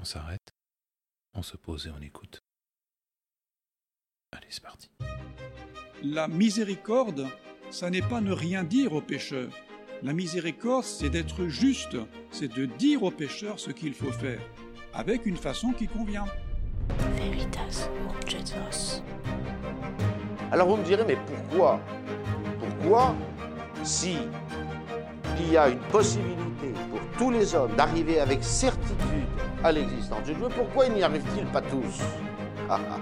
On s'arrête, on se pose et on écoute. Allez, c'est parti. La miséricorde, ça n'est pas ne rien dire aux pécheurs. La miséricorde, c'est d'être juste, c'est de dire aux pécheurs ce qu'il faut faire, avec une façon qui convient. Veritas. Alors vous me direz, mais pourquoi? Pourquoi, si il y a une possibilité tous les hommes d'arriver avec certitude à l'existence de Dieu, pourquoi il n'y arrive-t-il pas tous? Ah, ah.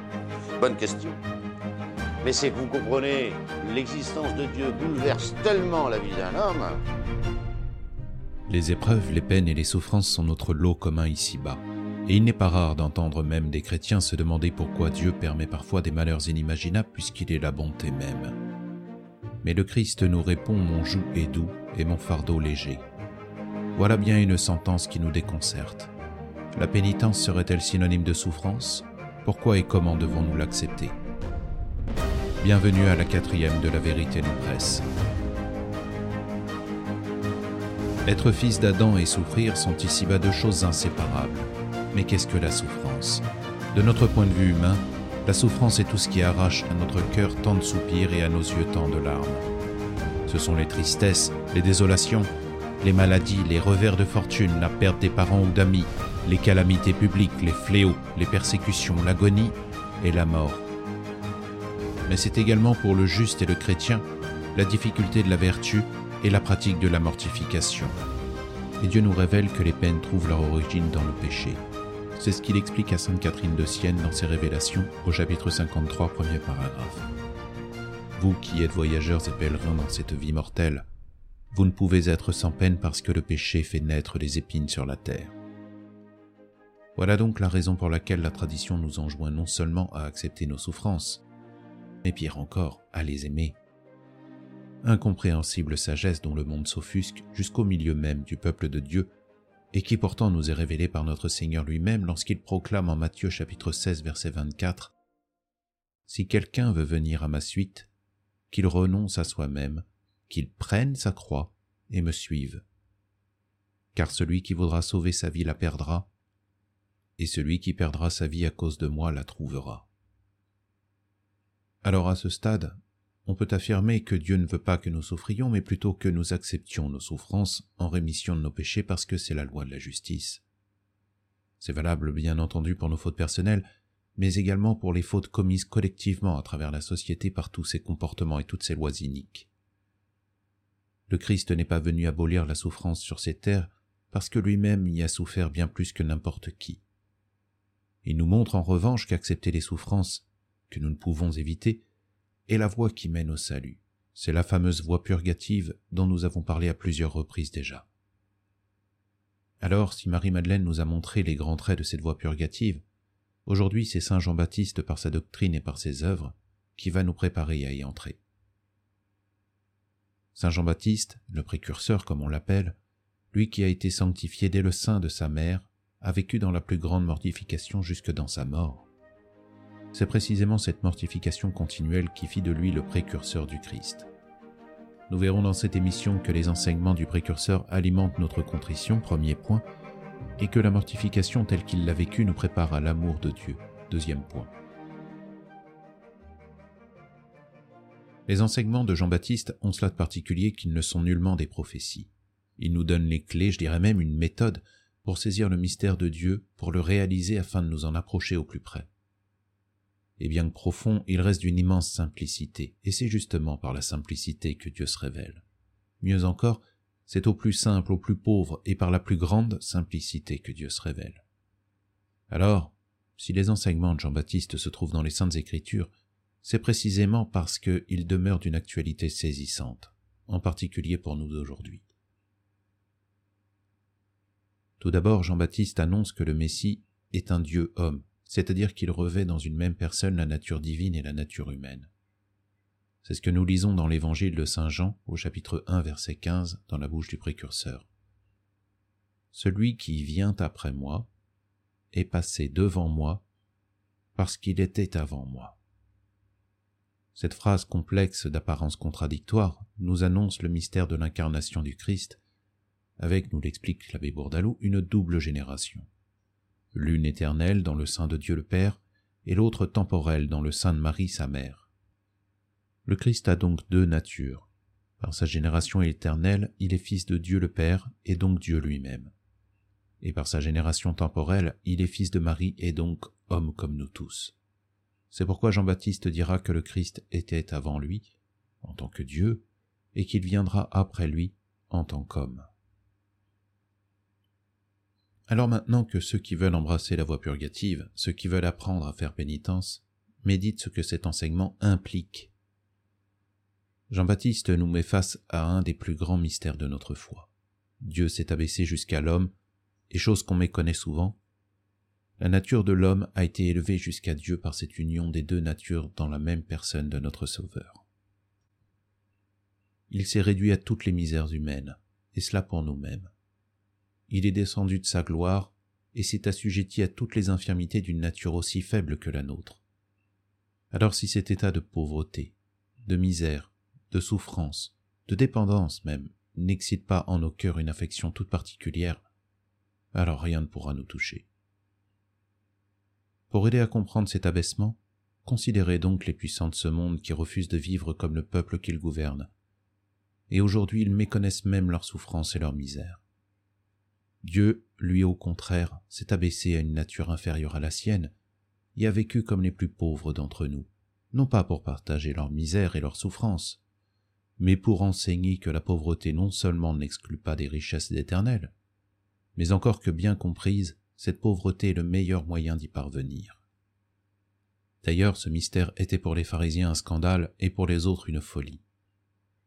Bonne question. Mais c'est que vous comprenez, l'existence de Dieu bouleverse tellement la vie d'un homme. Les épreuves, les peines et les souffrances sont notre lot commun ici-bas. Et il n'est pas rare d'entendre même des chrétiens se demander pourquoi Dieu permet parfois des malheurs inimaginables puisqu'il est la bonté même. Mais le Christ nous répond Mon joug est doux et mon fardeau léger. Voilà bien une sentence qui nous déconcerte. La pénitence serait-elle synonyme de souffrance? Pourquoi et comment devons-nous l'accepter? Bienvenue à la quatrième de la vérité nous presse. Être fils d'Adam et souffrir sont ici-bas deux choses inséparables. Mais qu'est-ce que la souffrance? De notre point de vue humain, la souffrance est tout ce qui arrache à notre cœur tant de soupirs et à nos yeux tant de larmes. Ce sont les tristesses, les désolations, les maladies, les revers de fortune, la perte des parents ou d'amis, les calamités publiques, les fléaux, les persécutions, l'agonie et la mort. Mais c'est également pour le juste et le chrétien la difficulté de la vertu et la pratique de la mortification. Et Dieu nous révèle que les peines trouvent leur origine dans le péché. C'est ce qu'il explique à Sainte Catherine de Sienne dans ses révélations au chapitre 53, premier paragraphe. Vous qui êtes voyageurs et pèlerins dans cette vie mortelle, vous ne pouvez être sans peine parce que le péché fait naître les épines sur la terre. Voilà donc la raison pour laquelle la tradition nous enjoint non seulement à accepter nos souffrances, mais pire encore, à les aimer. Incompréhensible sagesse dont le monde s'offusque jusqu'au milieu même du peuple de Dieu, et qui pourtant nous est révélée par notre Seigneur lui-même lorsqu'il proclame en Matthieu chapitre 16 verset 24 Si quelqu'un veut venir à ma suite, qu'il renonce à soi-même, qu'il prenne sa croix et me suive. Car celui qui voudra sauver sa vie la perdra, et celui qui perdra sa vie à cause de moi la trouvera. Alors à ce stade, on peut affirmer que Dieu ne veut pas que nous souffrions, mais plutôt que nous acceptions nos souffrances en rémission de nos péchés parce que c'est la loi de la justice. C'est valable bien entendu pour nos fautes personnelles, mais également pour les fautes commises collectivement à travers la société par tous ses comportements et toutes ses lois iniques. Le Christ n'est pas venu abolir la souffrance sur ces terres parce que lui-même y a souffert bien plus que n'importe qui. Il nous montre en revanche qu'accepter les souffrances que nous ne pouvons éviter est la voie qui mène au salut. C'est la fameuse voie purgative dont nous avons parlé à plusieurs reprises déjà. Alors, si Marie-Madeleine nous a montré les grands traits de cette voie purgative, aujourd'hui c'est Saint Jean-Baptiste par sa doctrine et par ses œuvres qui va nous préparer à y entrer. Saint Jean-Baptiste, le précurseur comme on l'appelle, lui qui a été sanctifié dès le sein de sa mère, a vécu dans la plus grande mortification jusque dans sa mort. C'est précisément cette mortification continuelle qui fit de lui le précurseur du Christ. Nous verrons dans cette émission que les enseignements du précurseur alimentent notre contrition, premier point, et que la mortification telle qu'il l'a vécue nous prépare à l'amour de Dieu, deuxième point. Les enseignements de Jean-Baptiste ont cela de particulier qu'ils ne sont nullement des prophéties. Ils nous donnent les clés, je dirais même une méthode, pour saisir le mystère de Dieu, pour le réaliser afin de nous en approcher au plus près. Et bien que profond, il reste d'une immense simplicité, et c'est justement par la simplicité que Dieu se révèle. Mieux encore, c'est au plus simple, au plus pauvre, et par la plus grande simplicité que Dieu se révèle. Alors, si les enseignements de Jean-Baptiste se trouvent dans les Saintes Écritures, c'est précisément parce qu'ils demeurent d'une actualité saisissante, en particulier pour nous aujourd'hui. Tout d'abord, Jean-Baptiste annonce que le Messie est un Dieu homme, c'est-à-dire qu'il revêt dans une même personne la nature divine et la nature humaine. C'est ce que nous lisons dans l'évangile de Saint Jean au chapitre 1 verset 15 dans la bouche du précurseur. Celui qui vient après moi est passé devant moi parce qu'il était avant moi. Cette phrase complexe d'apparence contradictoire nous annonce le mystère de l'incarnation du Christ avec, nous l'explique l'abbé Bourdalou, une double génération. l'une éternelle dans le sein de Dieu le Père, et l'autre temporelle dans le sein de Marie sa mère. Le Christ a donc deux natures. Par sa génération éternelle, il est fils de Dieu le Père, et donc Dieu lui-même. Et par sa génération temporelle, il est fils de Marie, et donc homme comme nous tous. C'est pourquoi Jean-Baptiste dira que le Christ était avant lui, en tant que Dieu, et qu'il viendra après lui en tant qu'homme. Alors maintenant que ceux qui veulent embrasser la voie purgative, ceux qui veulent apprendre à faire pénitence, méditent ce que cet enseignement implique. Jean-Baptiste nous met face à un des plus grands mystères de notre foi. Dieu s'est abaissé jusqu'à l'homme, et chose qu'on méconnaît souvent, la nature de l'homme a été élevée jusqu'à Dieu par cette union des deux natures dans la même personne de notre Sauveur. Il s'est réduit à toutes les misères humaines, et cela pour nous-mêmes il est descendu de sa gloire et s'est assujetti à toutes les infirmités d'une nature aussi faible que la nôtre. Alors si cet état de pauvreté, de misère, de souffrance, de dépendance même, n'excite pas en nos cœurs une affection toute particulière, alors rien ne pourra nous toucher. Pour aider à comprendre cet abaissement, considérez donc les puissants de ce monde qui refusent de vivre comme le peuple qu'ils gouvernent. Et aujourd'hui ils méconnaissent même leur souffrance et leur misère. Dieu, lui au contraire, s'est abaissé à une nature inférieure à la sienne, et a vécu comme les plus pauvres d'entre nous, non pas pour partager leur misère et leur souffrance, mais pour enseigner que la pauvreté non seulement n'exclut pas des richesses éternelles, mais encore que bien comprise, cette pauvreté est le meilleur moyen d'y parvenir. D'ailleurs, ce mystère était pour les pharisiens un scandale et pour les autres une folie.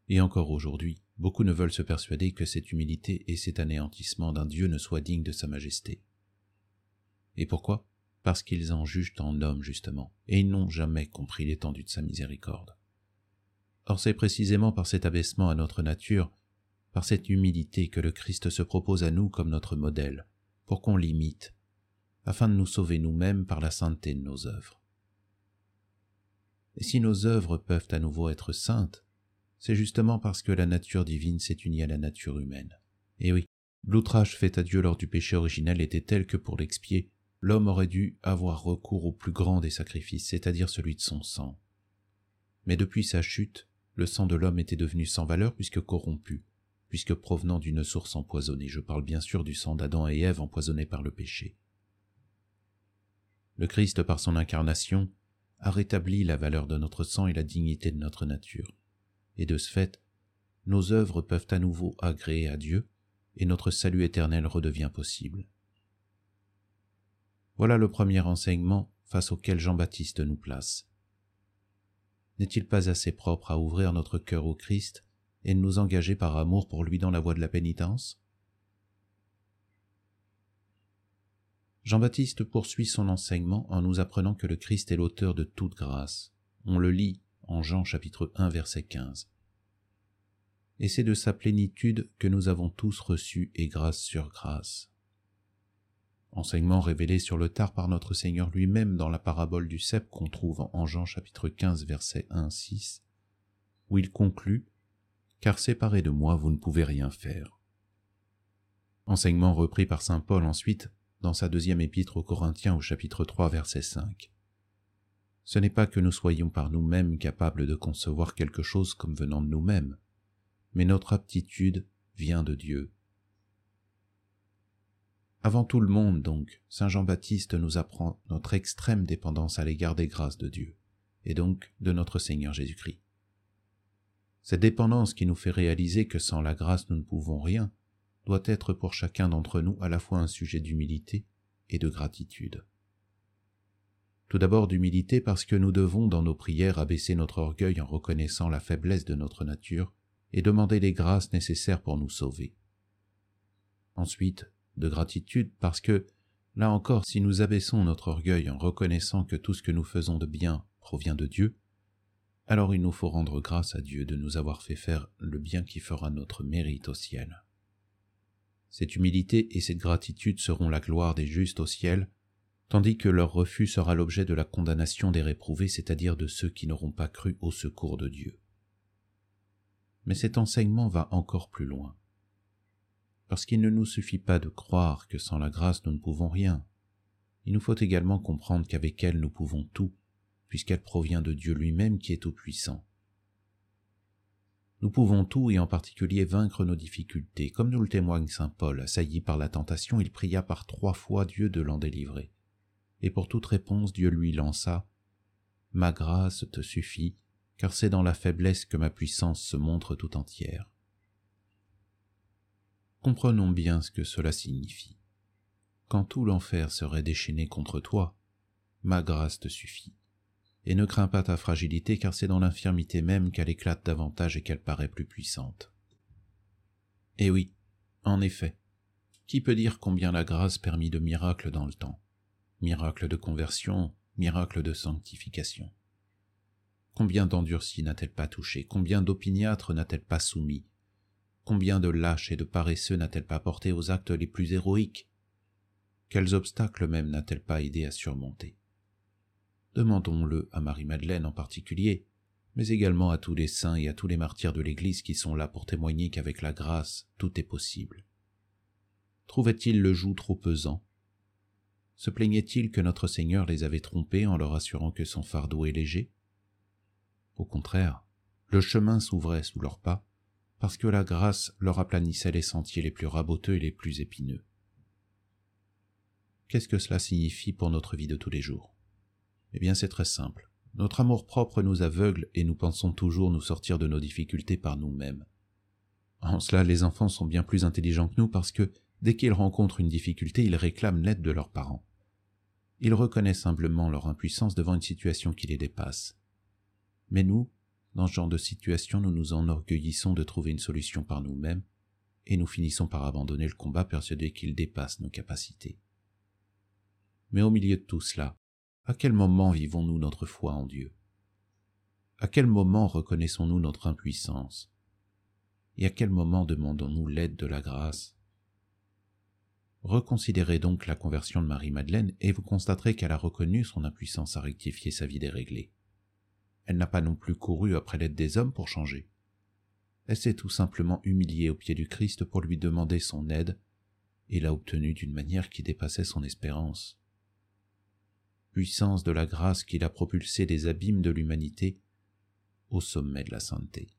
Et encore aujourd'hui, Beaucoup ne veulent se persuader que cette humilité et cet anéantissement d'un Dieu ne soient dignes de sa majesté. Et pourquoi? Parce qu'ils en jugent en homme, justement, et ils n'ont jamais compris l'étendue de sa miséricorde. Or c'est précisément par cet abaissement à notre nature, par cette humilité que le Christ se propose à nous comme notre modèle, pour qu'on l'imite, afin de nous sauver nous-mêmes par la sainteté de nos œuvres. Et si nos œuvres peuvent à nouveau être saintes, c'est justement parce que la nature divine s'est unie à la nature humaine. Et oui, l'outrage fait à Dieu lors du péché originel était tel que pour l'expier, l'homme aurait dû avoir recours au plus grand des sacrifices, c'est-à-dire celui de son sang. Mais depuis sa chute, le sang de l'homme était devenu sans valeur puisque corrompu, puisque provenant d'une source empoisonnée. Je parle bien sûr du sang d'Adam et Ève empoisonnés par le péché. Le Christ, par son incarnation, a rétabli la valeur de notre sang et la dignité de notre nature et de ce fait, nos œuvres peuvent à nouveau agréer à Dieu, et notre salut éternel redevient possible. Voilà le premier enseignement face auquel Jean-Baptiste nous place. N'est-il pas assez propre à ouvrir notre cœur au Christ et de nous engager par amour pour lui dans la voie de la pénitence Jean-Baptiste poursuit son enseignement en nous apprenant que le Christ est l'auteur de toute grâce. On le lit en Jean chapitre 1 verset 15. Et c'est de sa plénitude que nous avons tous reçu et grâce sur grâce. Enseignement révélé sur le tard par notre Seigneur lui-même dans la parabole du cep qu'on trouve en Jean chapitre 15 verset 1-6, où il conclut Car séparé de moi vous ne pouvez rien faire. Enseignement repris par saint Paul ensuite dans sa deuxième épître aux Corinthiens au chapitre 3 verset 5 ce n'est pas que nous soyons par nous-mêmes capables de concevoir quelque chose comme venant de nous-mêmes, mais notre aptitude vient de Dieu. Avant tout le monde, donc, Saint Jean-Baptiste nous apprend notre extrême dépendance à l'égard des grâces de Dieu, et donc de notre Seigneur Jésus-Christ. Cette dépendance qui nous fait réaliser que sans la grâce nous ne pouvons rien, doit être pour chacun d'entre nous à la fois un sujet d'humilité et de gratitude. Tout d'abord d'humilité parce que nous devons dans nos prières abaisser notre orgueil en reconnaissant la faiblesse de notre nature et demander les grâces nécessaires pour nous sauver. Ensuite, de gratitude parce que, là encore, si nous abaissons notre orgueil en reconnaissant que tout ce que nous faisons de bien provient de Dieu, alors il nous faut rendre grâce à Dieu de nous avoir fait faire le bien qui fera notre mérite au ciel. Cette humilité et cette gratitude seront la gloire des justes au ciel, tandis que leur refus sera l'objet de la condamnation des réprouvés, c'est-à-dire de ceux qui n'auront pas cru au secours de Dieu. Mais cet enseignement va encore plus loin, parce qu'il ne nous suffit pas de croire que sans la grâce nous ne pouvons rien. il nous faut également comprendre qu'avec elle nous pouvons tout, puisqu'elle provient de Dieu lui-même qui est tout-puissant. Nous pouvons tout et en particulier vaincre nos difficultés, comme nous le témoigne saint Paul, assailli par la tentation, il pria par trois fois Dieu de l'en délivrer. Et pour toute réponse, Dieu lui lança Ma grâce te suffit, car c'est dans la faiblesse que ma puissance se montre tout entière. Comprenons bien ce que cela signifie. Quand tout l'enfer serait déchaîné contre toi, ma grâce te suffit et ne crains pas ta fragilité, car c'est dans l'infirmité même qu'elle éclate davantage et qu'elle paraît plus puissante. Eh oui, en effet, qui peut dire combien la grâce permit de miracles dans le temps? Miracles de conversion, miracles de sanctification. Combien d'endurcis n'a-t-elle pas touché Combien d'opiniâtres n'a-t-elle pas soumis? Combien de lâches et de paresseux n'a-t-elle pas porté aux actes les plus héroïques? Quels obstacles même n'a-t-elle pas aidé à surmonter? Demandons-le à Marie-Madeleine en particulier, mais également à tous les saints et à tous les martyrs de l'Église qui sont là pour témoigner qu'avec la grâce, tout est possible. Trouvaient-ils le joug trop pesant? Se plaignaient-ils que notre Seigneur les avait trompés en leur assurant que son fardeau est léger? Au contraire, le chemin s'ouvrait sous leurs pas, parce que la grâce leur aplanissait les sentiers les plus raboteux et les plus épineux. Qu'est-ce que cela signifie pour notre vie de tous les jours? Eh bien c'est très simple. Notre amour-propre nous aveugle et nous pensons toujours nous sortir de nos difficultés par nous-mêmes. En cela, les enfants sont bien plus intelligents que nous parce que, dès qu'ils rencontrent une difficulté, ils réclament l'aide de leurs parents. Ils reconnaissent simplement leur impuissance devant une situation qui les dépasse. Mais nous, dans ce genre de situation, nous nous enorgueillissons de trouver une solution par nous-mêmes, et nous finissons par abandonner le combat persuadés qu'il dépasse nos capacités. Mais au milieu de tout cela, à quel moment vivons-nous notre foi en Dieu? À quel moment reconnaissons-nous notre impuissance? Et à quel moment demandons-nous l'aide de la grâce? Reconsidérez donc la conversion de Marie-Madeleine et vous constaterez qu'elle a reconnu son impuissance à rectifier sa vie déréglée. Elle n'a pas non plus couru après l'aide des hommes pour changer. Elle s'est tout simplement humiliée au pied du Christ pour lui demander son aide et l'a obtenue d'une manière qui dépassait son espérance puissance de la grâce qui l'a propulsé des abîmes de l'humanité au sommet de la sainteté.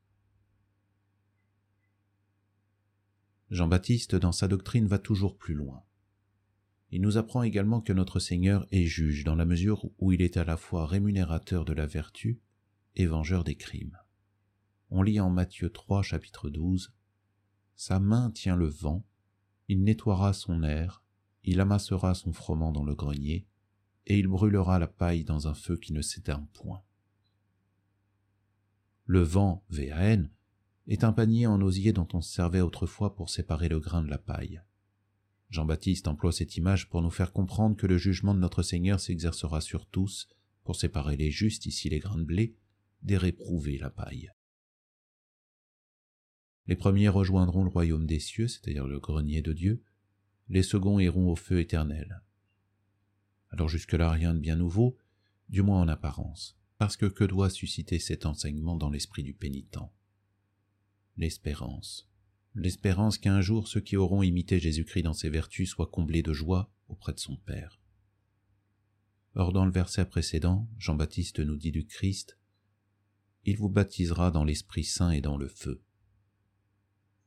Jean-Baptiste, dans sa doctrine, va toujours plus loin. Il nous apprend également que notre Seigneur est juge dans la mesure où il est à la fois rémunérateur de la vertu et vengeur des crimes. On lit en Matthieu 3 chapitre 12 Sa main tient le vent, il nettoiera son air, il amassera son froment dans le grenier, et il brûlera la paille dans un feu qui ne s'éteint point. Le vent, VAN, est un panier en osier dont on se servait autrefois pour séparer le grain de la paille. Jean-Baptiste emploie cette image pour nous faire comprendre que le jugement de notre Seigneur s'exercera sur tous pour séparer les justes, ici les grains de blé, des réprouvés, la paille. Les premiers rejoindront le royaume des cieux, c'est-à-dire le grenier de Dieu, les seconds iront au feu éternel. Alors jusque-là, rien de bien nouveau, du moins en apparence, parce que que doit susciter cet enseignement dans l'esprit du pénitent? L'espérance. L'espérance qu'un jour ceux qui auront imité Jésus-Christ dans ses vertus soient comblés de joie auprès de son Père. Or dans le verset précédent, Jean-Baptiste nous dit du Christ, Il vous baptisera dans l'Esprit Saint et dans le feu.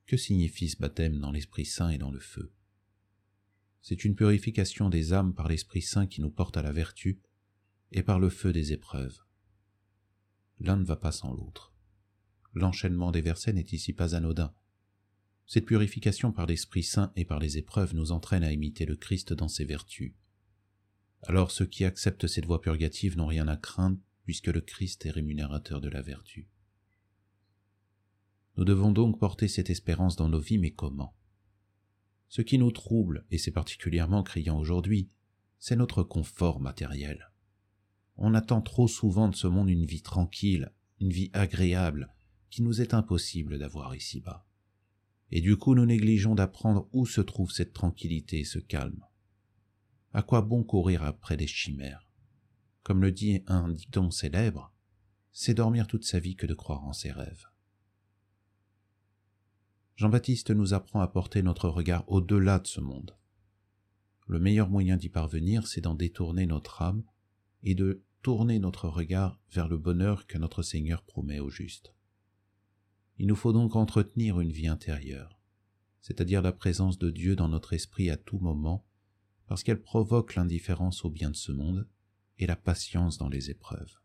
Que signifie ce baptême dans l'Esprit Saint et dans le feu? C'est une purification des âmes par l'Esprit Saint qui nous porte à la vertu et par le feu des épreuves. L'un ne va pas sans l'autre. L'enchaînement des versets n'est ici pas anodin. Cette purification par l'Esprit Saint et par les épreuves nous entraîne à imiter le Christ dans ses vertus. Alors ceux qui acceptent cette voie purgative n'ont rien à craindre puisque le Christ est rémunérateur de la vertu. Nous devons donc porter cette espérance dans nos vies, mais comment? Ce qui nous trouble, et c'est particulièrement criant aujourd'hui, c'est notre confort matériel. On attend trop souvent de ce monde une vie tranquille, une vie agréable, qui nous est impossible d'avoir ici-bas. Et du coup nous négligeons d'apprendre où se trouve cette tranquillité et ce calme. À quoi bon courir après des chimères? Comme le dit un dicton célèbre, c'est dormir toute sa vie que de croire en ses rêves. Jean-Baptiste nous apprend à porter notre regard au-delà de ce monde. le meilleur moyen d'y parvenir, c'est d'en détourner notre âme et de tourner notre regard vers le bonheur que notre Seigneur promet au juste. Il nous faut donc entretenir une vie intérieure, c'est-à-dire la présence de Dieu dans notre esprit à tout moment, parce qu'elle provoque l'indifférence au bien de ce monde et la patience dans les épreuves.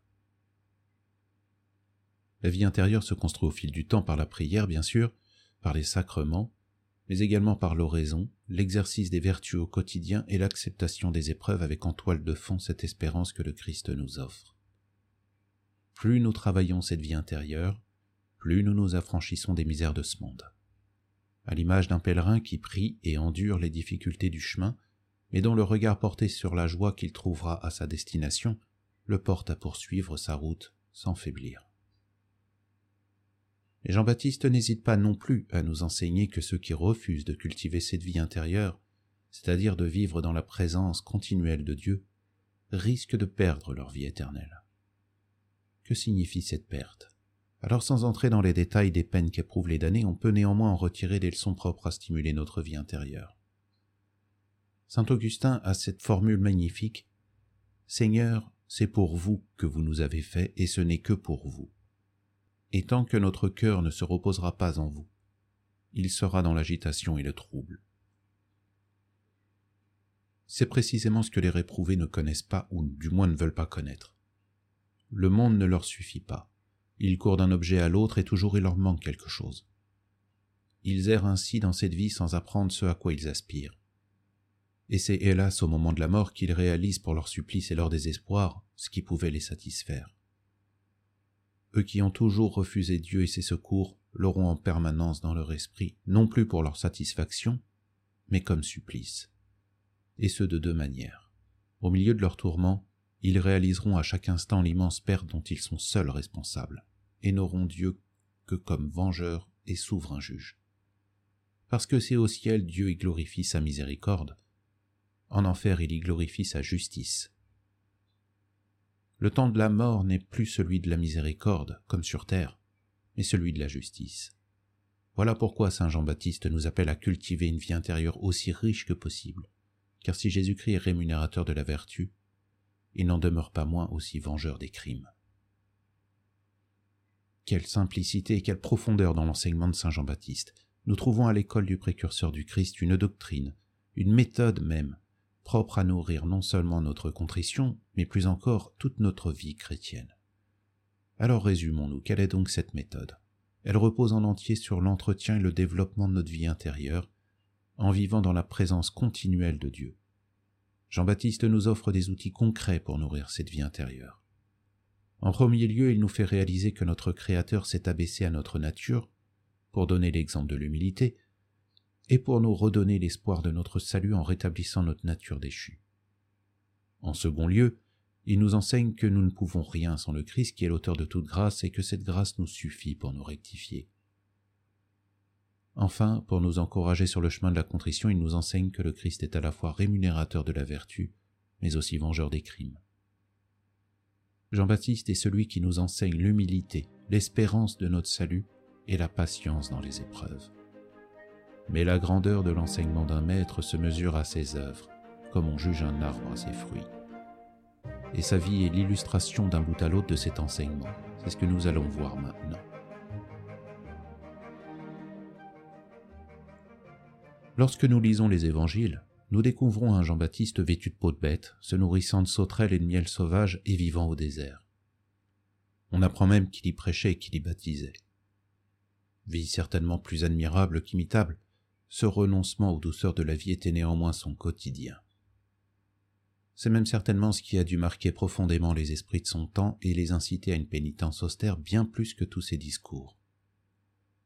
La vie intérieure se construit au fil du temps par la prière, bien sûr, par les sacrements, mais également par l'oraison, l'exercice des vertus au quotidien et l'acceptation des épreuves avec en toile de fond cette espérance que le Christ nous offre. Plus nous travaillons cette vie intérieure, plus nous nous affranchissons des misères de ce monde. À l'image d'un pèlerin qui prie et endure les difficultés du chemin, mais dont le regard porté sur la joie qu'il trouvera à sa destination le porte à poursuivre sa route sans faiblir. Jean-Baptiste n'hésite pas non plus à nous enseigner que ceux qui refusent de cultiver cette vie intérieure, c'est-à-dire de vivre dans la présence continuelle de Dieu, risquent de perdre leur vie éternelle. Que signifie cette perte? Alors sans entrer dans les détails des peines qu'éprouvent les damnés, on peut néanmoins en retirer des leçons propres à stimuler notre vie intérieure. Saint Augustin a cette formule magnifique Seigneur, c'est pour vous que vous nous avez fait, et ce n'est que pour vous et tant que notre cœur ne se reposera pas en vous, il sera dans l'agitation et le trouble. C'est précisément ce que les réprouvés ne connaissent pas ou du moins ne veulent pas connaître. Le monde ne leur suffit pas. Ils courent d'un objet à l'autre et toujours il leur manque quelque chose. Ils errent ainsi dans cette vie sans apprendre ce à quoi ils aspirent. Et c'est hélas au moment de la mort qu'ils réalisent pour leur supplice et leur désespoir ce qui pouvait les satisfaire qui ont toujours refusé Dieu et ses secours l'auront en permanence dans leur esprit, non plus pour leur satisfaction, mais comme supplice. Et ce de deux manières. Au milieu de leur tourment, ils réaliseront à chaque instant l'immense perte dont ils sont seuls responsables, et n'auront Dieu que comme vengeur et souverain juge. Parce que c'est au ciel Dieu y glorifie sa miséricorde, en enfer il y glorifie sa justice, le temps de la mort n'est plus celui de la miséricorde, comme sur terre, mais celui de la justice. Voilà pourquoi Saint Jean-Baptiste nous appelle à cultiver une vie intérieure aussi riche que possible, car si Jésus-Christ est rémunérateur de la vertu, il n'en demeure pas moins aussi vengeur des crimes. Quelle simplicité et quelle profondeur dans l'enseignement de Saint Jean-Baptiste. Nous trouvons à l'école du précurseur du Christ une doctrine, une méthode même, propre à nourrir non seulement notre contrition, mais plus encore toute notre vie chrétienne. Alors résumons-nous, quelle est donc cette méthode? Elle repose en entier sur l'entretien et le développement de notre vie intérieure, en vivant dans la présence continuelle de Dieu. Jean-Baptiste nous offre des outils concrets pour nourrir cette vie intérieure. En premier lieu, il nous fait réaliser que notre Créateur s'est abaissé à notre nature, pour donner l'exemple de l'humilité, et pour nous redonner l'espoir de notre salut en rétablissant notre nature déchue. En second lieu, il nous enseigne que nous ne pouvons rien sans le Christ qui est l'auteur de toute grâce et que cette grâce nous suffit pour nous rectifier. Enfin, pour nous encourager sur le chemin de la contrition, il nous enseigne que le Christ est à la fois rémunérateur de la vertu, mais aussi vengeur des crimes. Jean-Baptiste est celui qui nous enseigne l'humilité, l'espérance de notre salut et la patience dans les épreuves mais la grandeur de l'enseignement d'un maître se mesure à ses œuvres, comme on juge un arbre à ses fruits. Et sa vie est l'illustration d'un bout à l'autre de cet enseignement. C'est ce que nous allons voir maintenant. Lorsque nous lisons les évangiles, nous découvrons un Jean-Baptiste vêtu de peau de bête, se nourrissant de sauterelles et de miel sauvage et vivant au désert. On apprend même qu'il y prêchait et qu'il y baptisait. Vie certainement plus admirable qu'imitable, ce renoncement aux douceurs de la vie était néanmoins son quotidien. C'est même certainement ce qui a dû marquer profondément les esprits de son temps et les inciter à une pénitence austère bien plus que tous ses discours.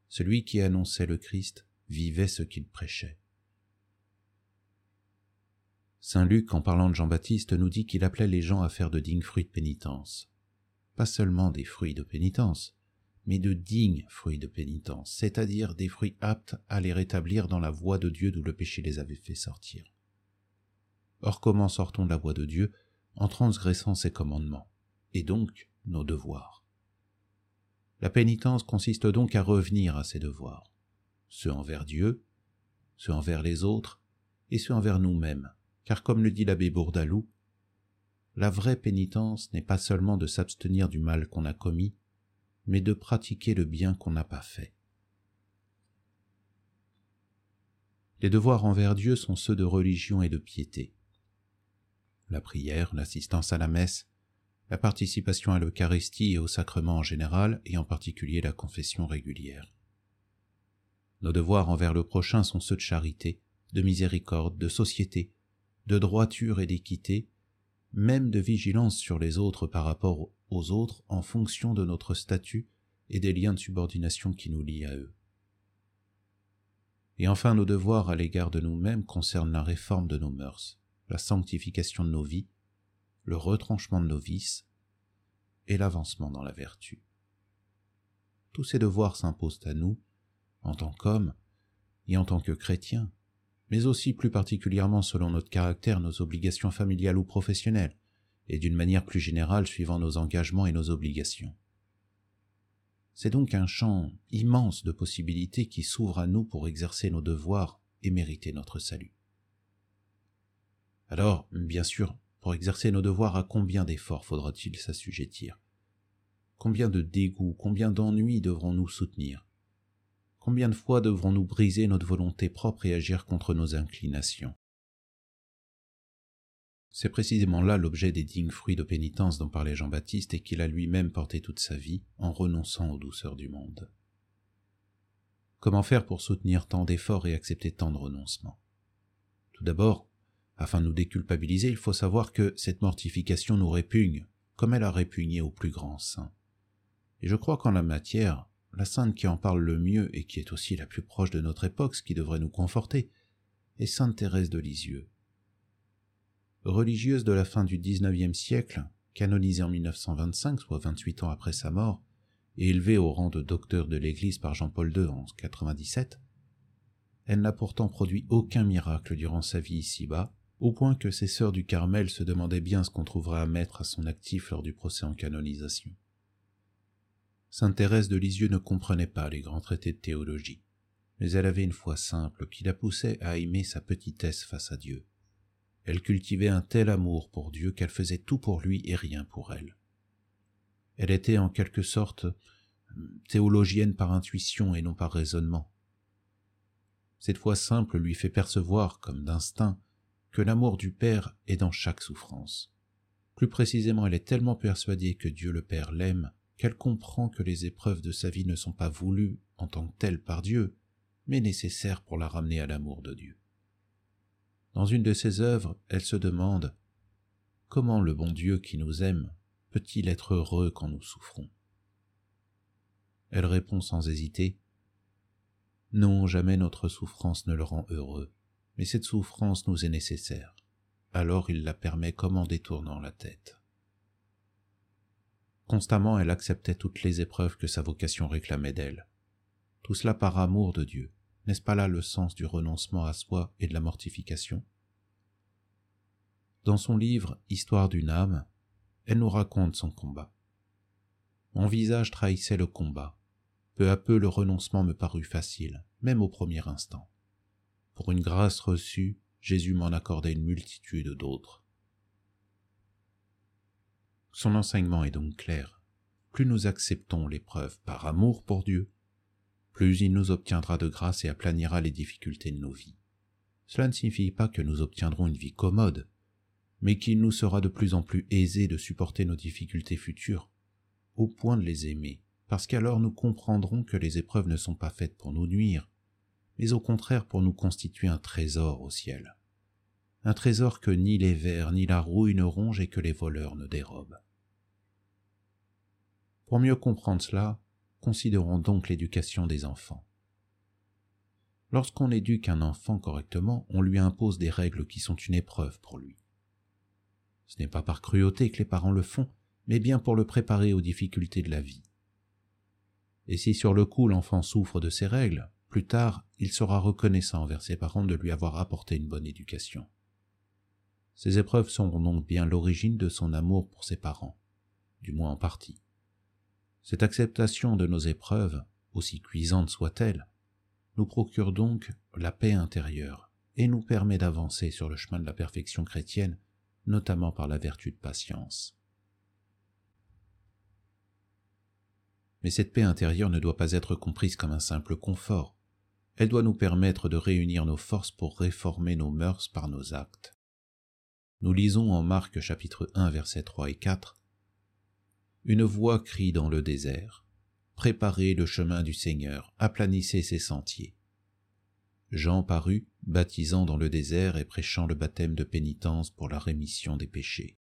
Celui qui annonçait le Christ vivait ce qu'il prêchait. Saint Luc, en parlant de Jean-Baptiste, nous dit qu'il appelait les gens à faire de dignes fruits de pénitence. Pas seulement des fruits de pénitence, mais de dignes fruits de pénitence, c'est-à-dire des fruits aptes à les rétablir dans la voie de Dieu d'où le péché les avait fait sortir. Or comment sortons de la voie de Dieu? En transgressant ses commandements, et donc nos devoirs La pénitence consiste donc à revenir à ses devoirs, ceux envers Dieu, ceux envers les autres, et ceux envers nous-mêmes, car comme le dit l'abbé Bourdaloue, la vraie pénitence n'est pas seulement de s'abstenir du mal qu'on a commis, mais de pratiquer le bien qu'on n'a pas fait. Les devoirs envers Dieu sont ceux de religion et de piété. La prière, l'assistance à la messe, la participation à l'Eucharistie et au sacrement en général, et en particulier la confession régulière. Nos devoirs envers le prochain sont ceux de charité, de miséricorde, de société, de droiture et d'équité, même de vigilance sur les autres par rapport aux autres en fonction de notre statut et des liens de subordination qui nous lient à eux. Et enfin, nos devoirs à l'égard de nous-mêmes concernent la réforme de nos mœurs, la sanctification de nos vies, le retranchement de nos vices et l'avancement dans la vertu. Tous ces devoirs s'imposent à nous, en tant qu'hommes et en tant que chrétiens, mais aussi plus particulièrement selon notre caractère, nos obligations familiales ou professionnelles, et d'une manière plus générale suivant nos engagements et nos obligations. C'est donc un champ immense de possibilités qui s'ouvre à nous pour exercer nos devoirs et mériter notre salut. Alors, bien sûr, pour exercer nos devoirs, à combien d'efforts faudra-t-il s'assujettir? Combien de dégoûts, combien d'ennuis devrons-nous soutenir? Combien de fois devrons-nous briser notre volonté propre et agir contre nos inclinations? C'est précisément là l'objet des dignes fruits de pénitence dont parlait Jean-Baptiste et qu'il a lui-même porté toute sa vie en renonçant aux douceurs du monde. Comment faire pour soutenir tant d'efforts et accepter tant de renoncements? Tout d'abord, afin de nous déculpabiliser, il faut savoir que cette mortification nous répugne, comme elle a répugné au plus grand saint. Et je crois qu'en la matière, la sainte qui en parle le mieux et qui est aussi la plus proche de notre époque, ce qui devrait nous conforter, est sainte Thérèse de Lisieux. Religieuse de la fin du XIXe siècle, canonisée en 1925, soit 28 ans après sa mort, et élevée au rang de docteur de l'Église par Jean-Paul II en 97, elle n'a pourtant produit aucun miracle durant sa vie ici-bas, au point que ses sœurs du Carmel se demandaient bien ce qu'on trouverait à mettre à son actif lors du procès en canonisation. Sainte Thérèse de Lisieux ne comprenait pas les grands traités de théologie, mais elle avait une foi simple qui la poussait à aimer sa petitesse face à Dieu. Elle cultivait un tel amour pour Dieu qu'elle faisait tout pour lui et rien pour elle. Elle était en quelque sorte théologienne par intuition et non par raisonnement. Cette foi simple lui fait percevoir, comme d'instinct, que l'amour du Père est dans chaque souffrance. Plus précisément, elle est tellement persuadée que Dieu le Père l'aime qu'elle comprend que les épreuves de sa vie ne sont pas voulues en tant que telles par Dieu, mais nécessaires pour la ramener à l'amour de Dieu. Dans une de ses œuvres, elle se demande Comment le bon Dieu qui nous aime peut-il être heureux quand nous souffrons? Elle répond sans hésiter Non, jamais notre souffrance ne le rend heureux, mais cette souffrance nous est nécessaire. Alors il la permet comme en détournant la tête. Constamment elle acceptait toutes les épreuves que sa vocation réclamait d'elle. Tout cela par amour de Dieu. N'est-ce pas là le sens du renoncement à soi et de la mortification? Dans son livre Histoire d'une âme, elle nous raconte son combat. Mon visage trahissait le combat. Peu à peu le renoncement me parut facile, même au premier instant. Pour une grâce reçue, Jésus m'en accordait une multitude d'autres. Son enseignement est donc clair. Plus nous acceptons l'épreuve par amour pour Dieu, plus il nous obtiendra de grâce et aplanira les difficultés de nos vies. Cela ne signifie pas que nous obtiendrons une vie commode, mais qu'il nous sera de plus en plus aisé de supporter nos difficultés futures, au point de les aimer, parce qu'alors nous comprendrons que les épreuves ne sont pas faites pour nous nuire, mais au contraire pour nous constituer un trésor au ciel un trésor que ni les vers ni la rouille ne rongent et que les voleurs ne dérobent. Pour mieux comprendre cela, considérons donc l'éducation des enfants. Lorsqu'on éduque un enfant correctement, on lui impose des règles qui sont une épreuve pour lui. Ce n'est pas par cruauté que les parents le font, mais bien pour le préparer aux difficultés de la vie. Et si sur le coup l'enfant souffre de ces règles, plus tard il sera reconnaissant envers ses parents de lui avoir apporté une bonne éducation. Ces épreuves sont donc bien l'origine de son amour pour ses parents, du moins en partie. Cette acceptation de nos épreuves, aussi cuisante soit-elle, nous procure donc la paix intérieure et nous permet d'avancer sur le chemin de la perfection chrétienne, notamment par la vertu de patience. Mais cette paix intérieure ne doit pas être comprise comme un simple confort. Elle doit nous permettre de réunir nos forces pour réformer nos mœurs par nos actes. Nous lisons en Marc chapitre 1 versets 3 et 4 Une voix crie dans le désert Préparez le chemin du Seigneur, aplanissez ses sentiers. Jean parut, baptisant dans le désert et prêchant le baptême de pénitence pour la rémission des péchés.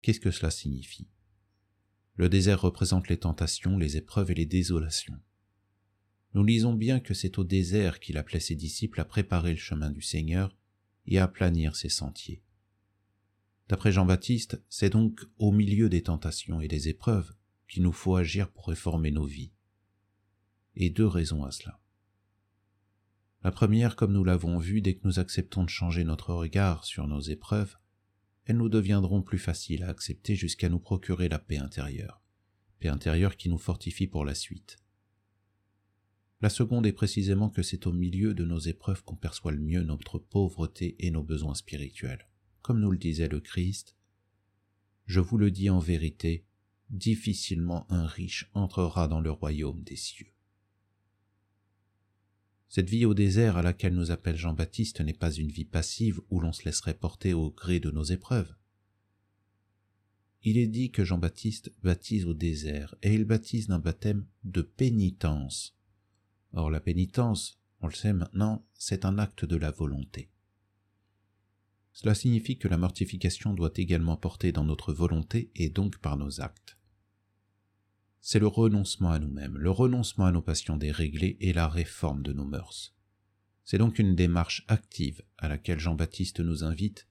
Qu'est-ce que cela signifie? Le désert représente les tentations, les épreuves et les désolations. Nous lisons bien que c'est au désert qu'il appelait ses disciples à préparer le chemin du Seigneur et à planir ses sentiers. D'après Jean-Baptiste, c'est donc au milieu des tentations et des épreuves qu'il nous faut agir pour réformer nos vies. Et deux raisons à cela. La première, comme nous l'avons vu, dès que nous acceptons de changer notre regard sur nos épreuves, elles nous deviendront plus faciles à accepter jusqu'à nous procurer la paix intérieure, paix intérieure qui nous fortifie pour la suite. La seconde est précisément que c'est au milieu de nos épreuves qu'on perçoit le mieux notre pauvreté et nos besoins spirituels. Comme nous le disait le Christ, je vous le dis en vérité, difficilement un riche entrera dans le royaume des cieux. Cette vie au désert à laquelle nous appelle Jean-Baptiste n'est pas une vie passive où l'on se laisserait porter au gré de nos épreuves. Il est dit que Jean-Baptiste baptise au désert, et il baptise d'un baptême de pénitence, Or la pénitence, on le sait maintenant, c'est un acte de la volonté. Cela signifie que la mortification doit également porter dans notre volonté et donc par nos actes. C'est le renoncement à nous-mêmes, le renoncement à nos passions déréglées et la réforme de nos mœurs. C'est donc une démarche active à laquelle Jean-Baptiste nous invite,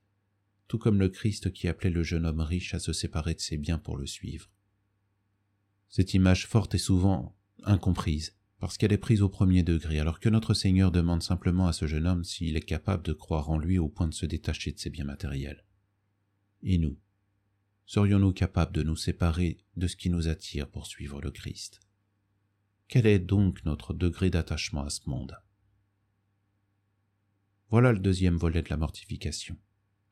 tout comme le Christ qui appelait le jeune homme riche à se séparer de ses biens pour le suivre. Cette image forte est souvent incomprise, parce qu'elle est prise au premier degré, alors que notre Seigneur demande simplement à ce jeune homme s'il est capable de croire en lui au point de se détacher de ses biens matériels. Et nous Serions-nous capables de nous séparer de ce qui nous attire pour suivre le Christ? Quel est donc notre degré d'attachement à ce monde? Voilà le deuxième volet de la mortification.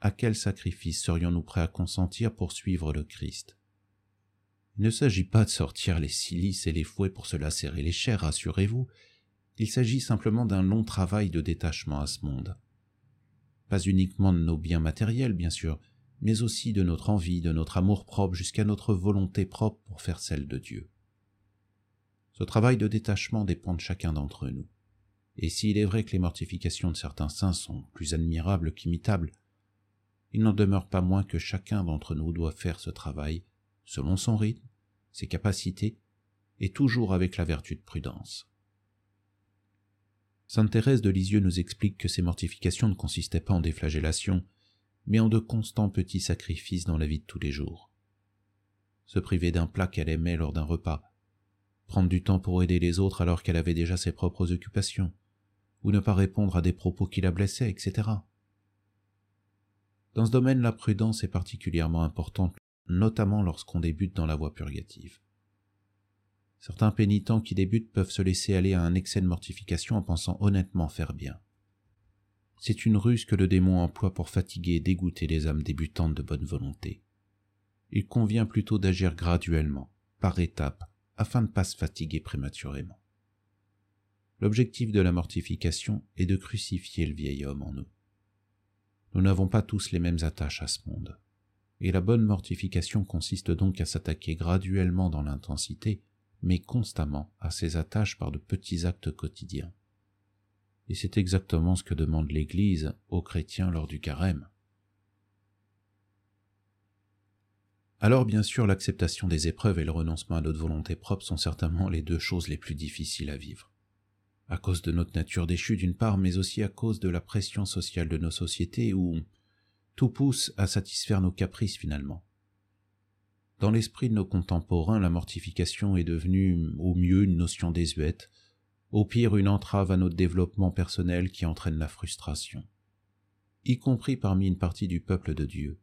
À quel sacrifice serions-nous prêts à consentir pour suivre le Christ? Il ne s'agit pas de sortir les silices et les fouets pour se lacérer les chairs, rassurez-vous. Il s'agit simplement d'un long travail de détachement à ce monde. Pas uniquement de nos biens matériels, bien sûr, mais aussi de notre envie, de notre amour propre jusqu'à notre volonté propre pour faire celle de Dieu. Ce travail de détachement dépend de chacun d'entre nous. Et s'il est vrai que les mortifications de certains saints sont plus admirables qu'imitables, il n'en demeure pas moins que chacun d'entre nous doit faire ce travail selon son rythme, ses capacités, et toujours avec la vertu de prudence. Sainte Thérèse de Lisieux nous explique que ces mortifications ne consistaient pas en des flagellations, mais en de constants petits sacrifices dans la vie de tous les jours. Se priver d'un plat qu'elle aimait lors d'un repas, prendre du temps pour aider les autres alors qu'elle avait déjà ses propres occupations, ou ne pas répondre à des propos qui la blessaient, etc. Dans ce domaine, la prudence est particulièrement importante notamment lorsqu'on débute dans la voie purgative. Certains pénitents qui débutent peuvent se laisser aller à un excès de mortification en pensant honnêtement faire bien. C'est une ruse que le démon emploie pour fatiguer et dégoûter les âmes débutantes de bonne volonté. Il convient plutôt d'agir graduellement, par étapes, afin de ne pas se fatiguer prématurément. L'objectif de la mortification est de crucifier le vieil homme en nous. Nous n'avons pas tous les mêmes attaches à ce monde et la bonne mortification consiste donc à s'attaquer graduellement dans l'intensité, mais constamment à ses attaches par de petits actes quotidiens. Et c'est exactement ce que demande l'Église aux chrétiens lors du carême. Alors bien sûr l'acceptation des épreuves et le renoncement à notre volonté propre sont certainement les deux choses les plus difficiles à vivre. À cause de notre nature déchue d'une part, mais aussi à cause de la pression sociale de nos sociétés où, tout pousse à satisfaire nos caprices finalement. Dans l'esprit de nos contemporains, la mortification est devenue au mieux une notion désuète, au pire une entrave à notre développement personnel qui entraîne la frustration, y compris parmi une partie du peuple de Dieu.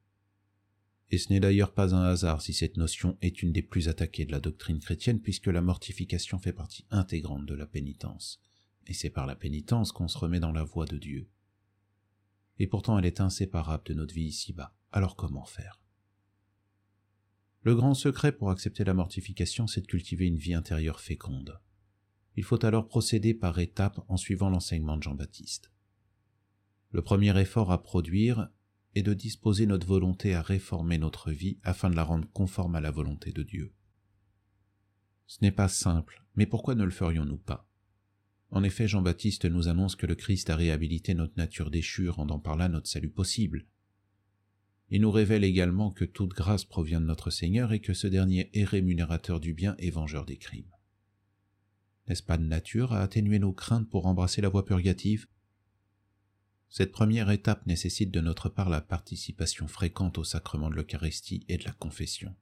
Et ce n'est d'ailleurs pas un hasard si cette notion est une des plus attaquées de la doctrine chrétienne, puisque la mortification fait partie intégrante de la pénitence, et c'est par la pénitence qu'on se remet dans la voie de Dieu. Et pourtant elle est inséparable de notre vie ici-bas. Alors comment faire? Le grand secret pour accepter la mortification, c'est de cultiver une vie intérieure féconde. Il faut alors procéder par étapes en suivant l'enseignement de Jean-Baptiste. Le premier effort à produire est de disposer notre volonté à réformer notre vie afin de la rendre conforme à la volonté de Dieu. Ce n'est pas simple, mais pourquoi ne le ferions-nous pas? En effet, Jean-Baptiste nous annonce que le Christ a réhabilité notre nature déchue, rendant par là notre salut possible. Il nous révèle également que toute grâce provient de notre Seigneur et que ce dernier est rémunérateur du bien et vengeur des crimes. N'est-ce pas de nature à atténuer nos craintes pour embrasser la voie purgative? Cette première étape nécessite de notre part la participation fréquente au sacrement de l'Eucharistie et de la confession,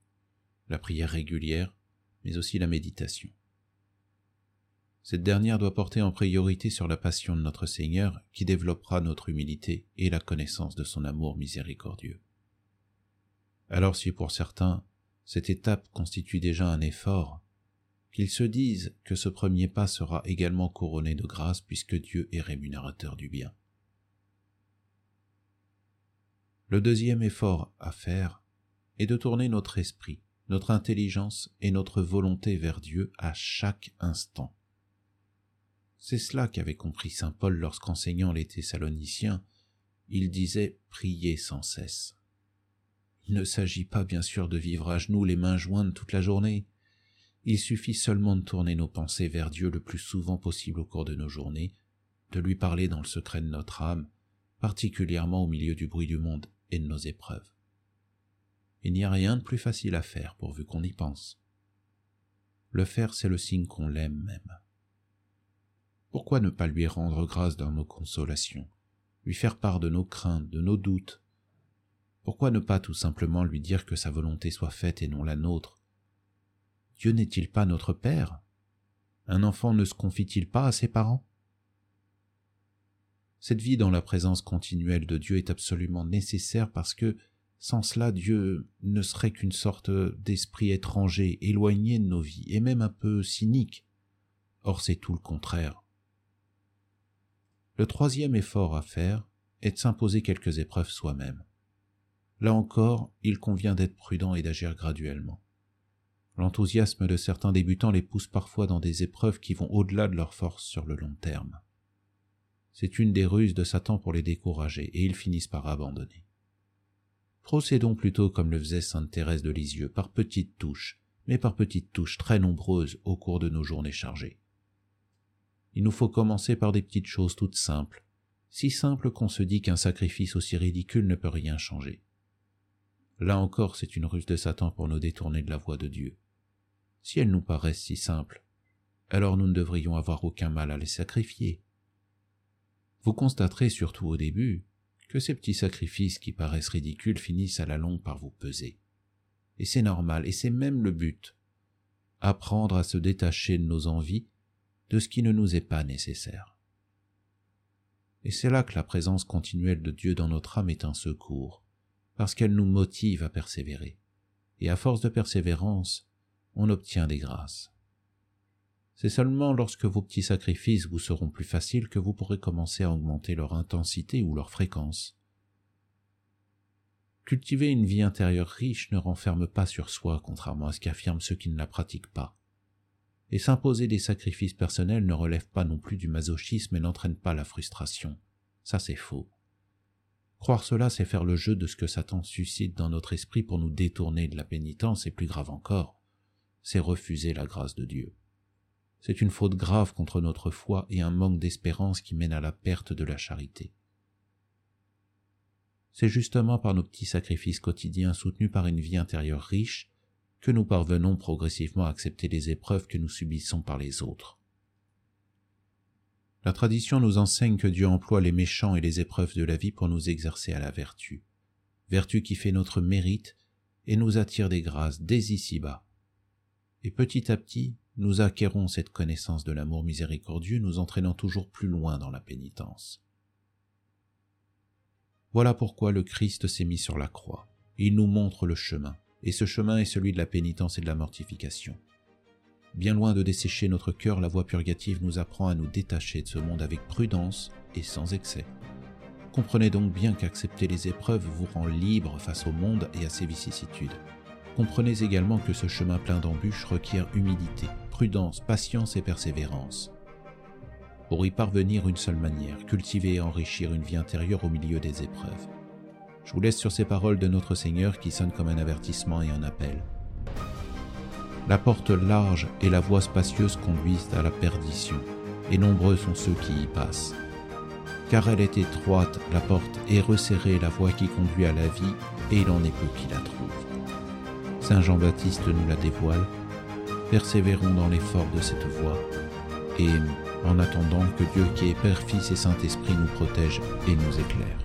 la prière régulière, mais aussi la méditation. Cette dernière doit porter en priorité sur la passion de notre Seigneur qui développera notre humilité et la connaissance de son amour miséricordieux. Alors si pour certains cette étape constitue déjà un effort, qu'ils se disent que ce premier pas sera également couronné de grâce puisque Dieu est rémunérateur du bien. Le deuxième effort à faire est de tourner notre esprit notre intelligence et notre volonté vers Dieu à chaque instant. C'est cela qu'avait compris saint Paul lorsqu'enseignant les Thessaloniciens, il disait prier sans cesse. Il ne s'agit pas bien sûr de vivre à genoux les mains jointes toute la journée. Il suffit seulement de tourner nos pensées vers Dieu le plus souvent possible au cours de nos journées, de lui parler dans le secret de notre âme, particulièrement au milieu du bruit du monde et de nos épreuves. Il n'y a rien de plus facile à faire pourvu qu'on y pense. Le faire, c'est le signe qu'on l'aime même. Pourquoi ne pas lui rendre grâce dans nos consolations, lui faire part de nos craintes, de nos doutes? Pourquoi ne pas tout simplement lui dire que sa volonté soit faite et non la nôtre? Dieu n'est-il pas notre Père? Un enfant ne se confie-t-il pas à ses parents? Cette vie dans la présence continuelle de Dieu est absolument nécessaire parce que sans cela, Dieu ne serait qu'une sorte d'esprit étranger, éloigné de nos vies, et même un peu cynique. Or c'est tout le contraire. Le troisième effort à faire est de s'imposer quelques épreuves soi-même. Là encore, il convient d'être prudent et d'agir graduellement. L'enthousiasme de certains débutants les pousse parfois dans des épreuves qui vont au-delà de leur force sur le long terme. C'est une des ruses de Satan pour les décourager, et ils finissent par abandonner. Procédons plutôt comme le faisait sainte Thérèse de Lisieux, par petites touches, mais par petites touches très nombreuses au cours de nos journées chargées. Il nous faut commencer par des petites choses toutes simples, si simples qu'on se dit qu'un sacrifice aussi ridicule ne peut rien changer. Là encore, c'est une ruse de Satan pour nous détourner de la voie de Dieu. Si elles nous paraissent si simples, alors nous ne devrions avoir aucun mal à les sacrifier. Vous constaterez surtout au début que ces petits sacrifices qui paraissent ridicules finissent à la longue par vous peser. Et c'est normal, et c'est même le but. Apprendre à se détacher de nos envies, de ce qui ne nous est pas nécessaire. Et c'est là que la présence continuelle de Dieu dans notre âme est un secours, parce qu'elle nous motive à persévérer. Et à force de persévérance, on obtient des grâces. C'est seulement lorsque vos petits sacrifices vous seront plus faciles que vous pourrez commencer à augmenter leur intensité ou leur fréquence. Cultiver une vie intérieure riche ne renferme pas sur soi, contrairement à ce qu'affirment ceux qui ne la pratiquent pas. Et s'imposer des sacrifices personnels ne relève pas non plus du masochisme et n'entraîne pas la frustration. Ça c'est faux. Croire cela, c'est faire le jeu de ce que Satan suscite dans notre esprit pour nous détourner de la pénitence, et plus grave encore, c'est refuser la grâce de Dieu. C'est une faute grave contre notre foi et un manque d'espérance qui mène à la perte de la charité. C'est justement par nos petits sacrifices quotidiens soutenus par une vie intérieure riche que nous parvenons progressivement à accepter les épreuves que nous subissons par les autres. La tradition nous enseigne que Dieu emploie les méchants et les épreuves de la vie pour nous exercer à la vertu, vertu qui fait notre mérite et nous attire des grâces dès ici-bas. Et petit à petit, nous acquérons cette connaissance de l'amour miséricordieux, nous entraînant toujours plus loin dans la pénitence. Voilà pourquoi le Christ s'est mis sur la croix. Il nous montre le chemin, et ce chemin est celui de la pénitence et de la mortification. Bien loin de dessécher notre cœur, la voie purgative nous apprend à nous détacher de ce monde avec prudence et sans excès. Comprenez donc bien qu'accepter les épreuves vous rend libre face au monde et à ses vicissitudes. Comprenez également que ce chemin plein d'embûches requiert humilité, prudence, patience et persévérance. Pour y parvenir, une seule manière, cultiver et enrichir une vie intérieure au milieu des épreuves. Je vous laisse sur ces paroles de notre Seigneur qui sonnent comme un avertissement et un appel. La porte large et la voie spacieuse conduisent à la perdition, et nombreux sont ceux qui y passent. Car elle est étroite, la porte, est resserrée la voie qui conduit à la vie, et il en est peu qui la trouvent. Saint Jean-Baptiste nous la dévoile. Persévérons dans l'effort de cette voie, et en attendant que Dieu qui est Père, Fils et Saint-Esprit nous protège et nous éclaire.